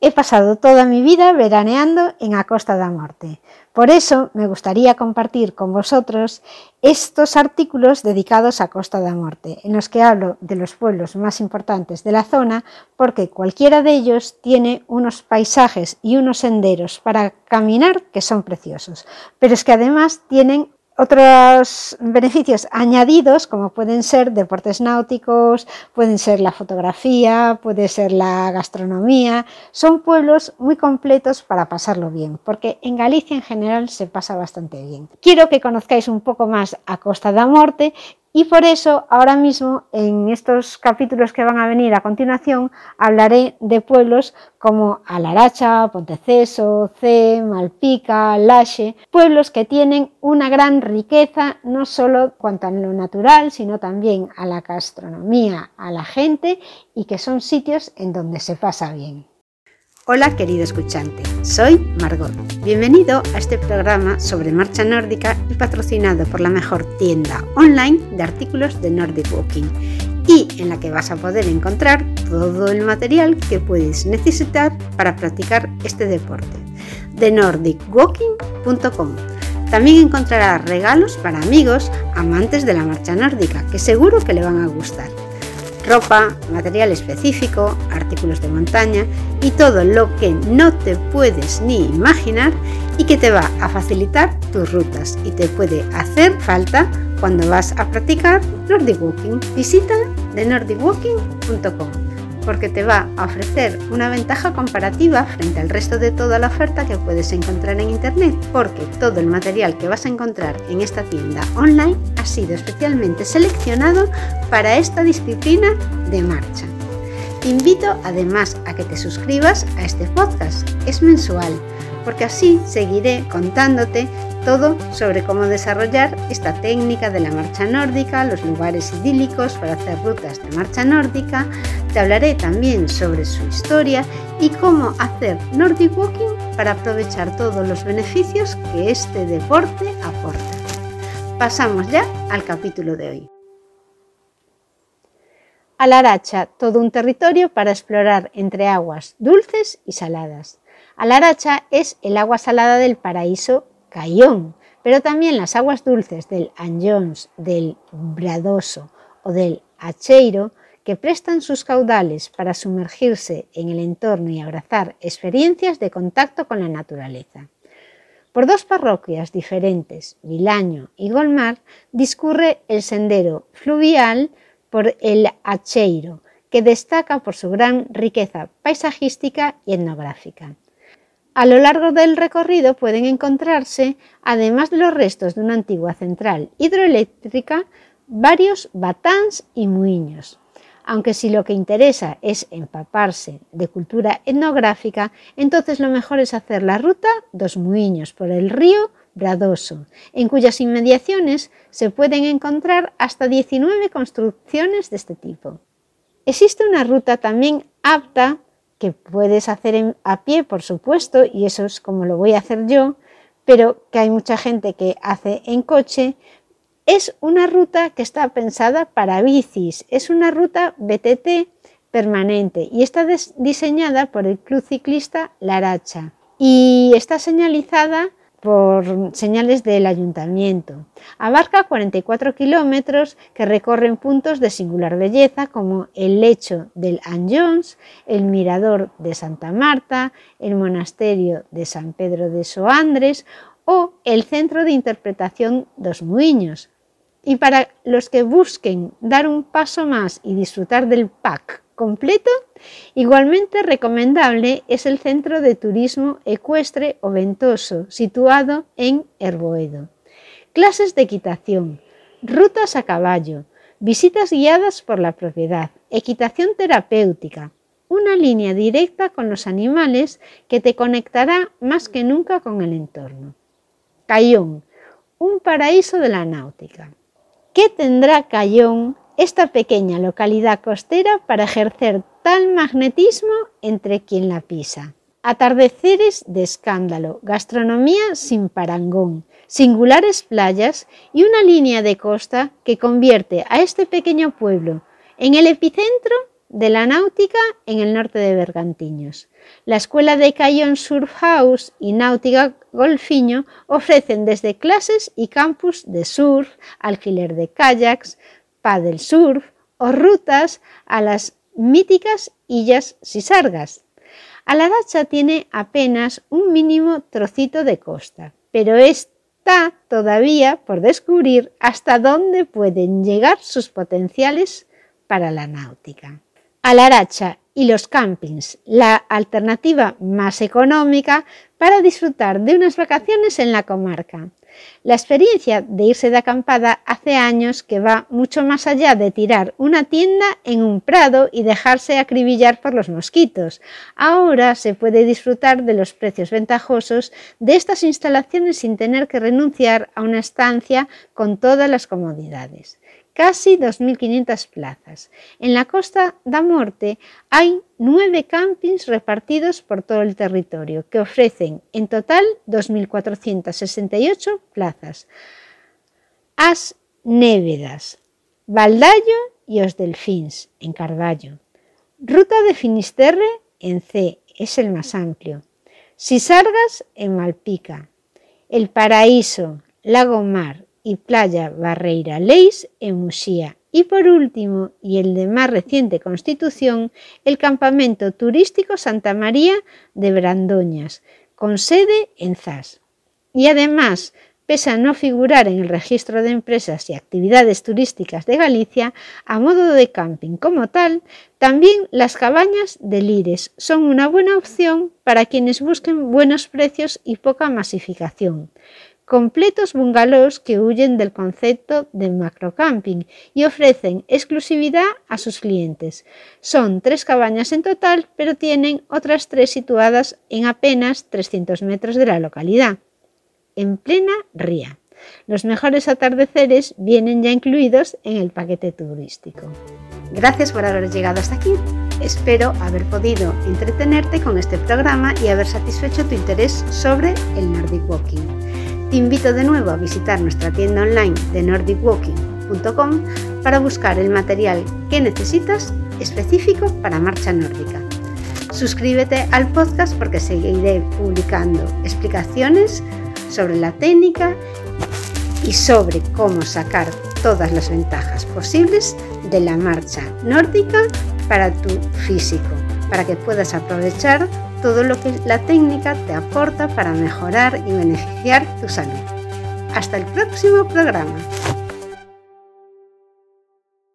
He pasado toda mi vida veraneando en a Costa da Morte. Por eso me gustaría compartir con vosotros estos artículos dedicados a Costa da Morte, en los que hablo de los pueblos más importantes de la zona, porque cualquiera de ellos tiene unos paisajes y unos senderos para caminar que son preciosos, pero es que además tienen otros beneficios añadidos, como pueden ser deportes náuticos, pueden ser la fotografía, puede ser la gastronomía, son pueblos muy completos para pasarlo bien, porque en Galicia en general se pasa bastante bien. Quiero que conozcáis un poco más a Costa da Morte y por eso ahora mismo en estos capítulos que van a venir a continuación hablaré de pueblos como Alaracha, Ponteceso, C, Malpica, Laxe, pueblos que tienen una gran riqueza no solo cuanto a lo natural, sino también a la gastronomía, a la gente y que son sitios en donde se pasa bien. Hola querido escuchante, soy Margot. Bienvenido a este programa sobre marcha nórdica y patrocinado por la mejor tienda online de artículos de Nordic Walking y en la que vas a poder encontrar todo el material que puedes necesitar para practicar este deporte. De nordicwalking.com. También encontrarás regalos para amigos amantes de la marcha nórdica que seguro que le van a gustar ropa, material específico, artículos de montaña y todo lo que no te puedes ni imaginar y que te va a facilitar tus rutas y te puede hacer falta cuando vas a practicar Nordic Walking. Visita de nordicwalking.com porque te va a ofrecer una ventaja comparativa frente al resto de toda la oferta que puedes encontrar en Internet, porque todo el material que vas a encontrar en esta tienda online ha sido especialmente seleccionado para esta disciplina de marcha. Te invito además a que te suscribas a este podcast, es mensual, porque así seguiré contándote todo sobre cómo desarrollar esta técnica de la marcha nórdica, los lugares idílicos para hacer rutas de marcha nórdica. Te hablaré también sobre su historia y cómo hacer Nordic Walking para aprovechar todos los beneficios que este deporte aporta. Pasamos ya al capítulo de hoy. Alaracha, todo un territorio para explorar entre aguas dulces y saladas. Alaracha es el agua salada del paraíso Cayón, pero también las aguas dulces del Anjons, del Bradoso o del Acheiro, que prestan sus caudales para sumergirse en el entorno y abrazar experiencias de contacto con la naturaleza. Por dos parroquias diferentes, Vilaño y Golmar, discurre el sendero fluvial por el Acheiro, que destaca por su gran riqueza paisajística y etnográfica. A lo largo del recorrido pueden encontrarse, además de los restos de una antigua central hidroeléctrica, varios batáns y muiños. Aunque si lo que interesa es empaparse de cultura etnográfica, entonces lo mejor es hacer la ruta dos muiños por el río Bradoso, en cuyas inmediaciones se pueden encontrar hasta 19 construcciones de este tipo. Existe una ruta también apta que puedes hacer a pie, por supuesto, y eso es como lo voy a hacer yo, pero que hay mucha gente que hace en coche, es una ruta que está pensada para bicis, es una ruta BTT permanente y está diseñada por el club ciclista Laracha y está señalizada por señales del ayuntamiento. Abarca 44 kilómetros que recorren puntos de singular belleza como el lecho del Anjons, el mirador de Santa Marta, el monasterio de San Pedro de Soandres o el centro de interpretación Dos Muiños. Y para los que busquen dar un paso más y disfrutar del pack completo, igualmente recomendable es el Centro de Turismo Ecuestre o Ventoso, situado en Herboedo. Clases de equitación, rutas a caballo, visitas guiadas por la propiedad, equitación terapéutica, una línea directa con los animales que te conectará más que nunca con el entorno. Cayón, un paraíso de la náutica. ¿Qué tendrá Cayón esta pequeña localidad costera para ejercer tal magnetismo entre quien la pisa. Atardeceres de escándalo, gastronomía sin parangón, singulares playas y una línea de costa que convierte a este pequeño pueblo en el epicentro de la náutica en el norte de Bergantiños. La Escuela de Cayón Surf House y Náutica Golfiño ofrecen desde clases y campus de surf, alquiler de kayaks, paddle surf o rutas a las míticas Illas Sisargas. Alaracha tiene apenas un mínimo trocito de costa, pero está todavía por descubrir hasta dónde pueden llegar sus potenciales para la náutica. Alaracha y los campings, la alternativa más económica para disfrutar de unas vacaciones en la comarca. La experiencia de irse de acampada hace años que va mucho más allá de tirar una tienda en un prado y dejarse acribillar por los mosquitos. Ahora se puede disfrutar de los precios ventajosos de estas instalaciones sin tener que renunciar a una estancia con todas las comodidades casi 2.500 plazas. En la Costa da Morte hay nueve campings repartidos por todo el territorio que ofrecen en total 2.468 plazas. As Névedas, Valdallo y Os Delfins en Carballo. Ruta de Finisterre en C, es el más amplio. Sisargas en Malpica. El Paraíso, Lago Mar y Playa Barreira Leis en Muxía. Y por último, y el de más reciente constitución, el campamento turístico Santa María de Brandoñas, con sede en Zas. Y además, pese a no figurar en el registro de empresas y actividades turísticas de Galicia, a modo de camping como tal, también las cabañas de Lires son una buena opción para quienes busquen buenos precios y poca masificación completos bungalows que huyen del concepto de macrocamping y ofrecen exclusividad a sus clientes. Son tres cabañas en total, pero tienen otras tres situadas en apenas 300 metros de la localidad, en plena ría. Los mejores atardeceres vienen ya incluidos en el paquete turístico. Gracias por haber llegado hasta aquí. Espero haber podido entretenerte con este programa y haber satisfecho tu interés sobre el Nordic Walking. Te invito de nuevo a visitar nuestra tienda online de nordicwalking.com para buscar el material que necesitas específico para marcha nórdica. Suscríbete al podcast porque seguiré publicando explicaciones sobre la técnica y sobre cómo sacar todas las ventajas posibles de la marcha nórdica para tu físico, para que puedas aprovechar todo lo que la técnica te aporta para mejorar y beneficiar tu salud. Hasta el próximo programa.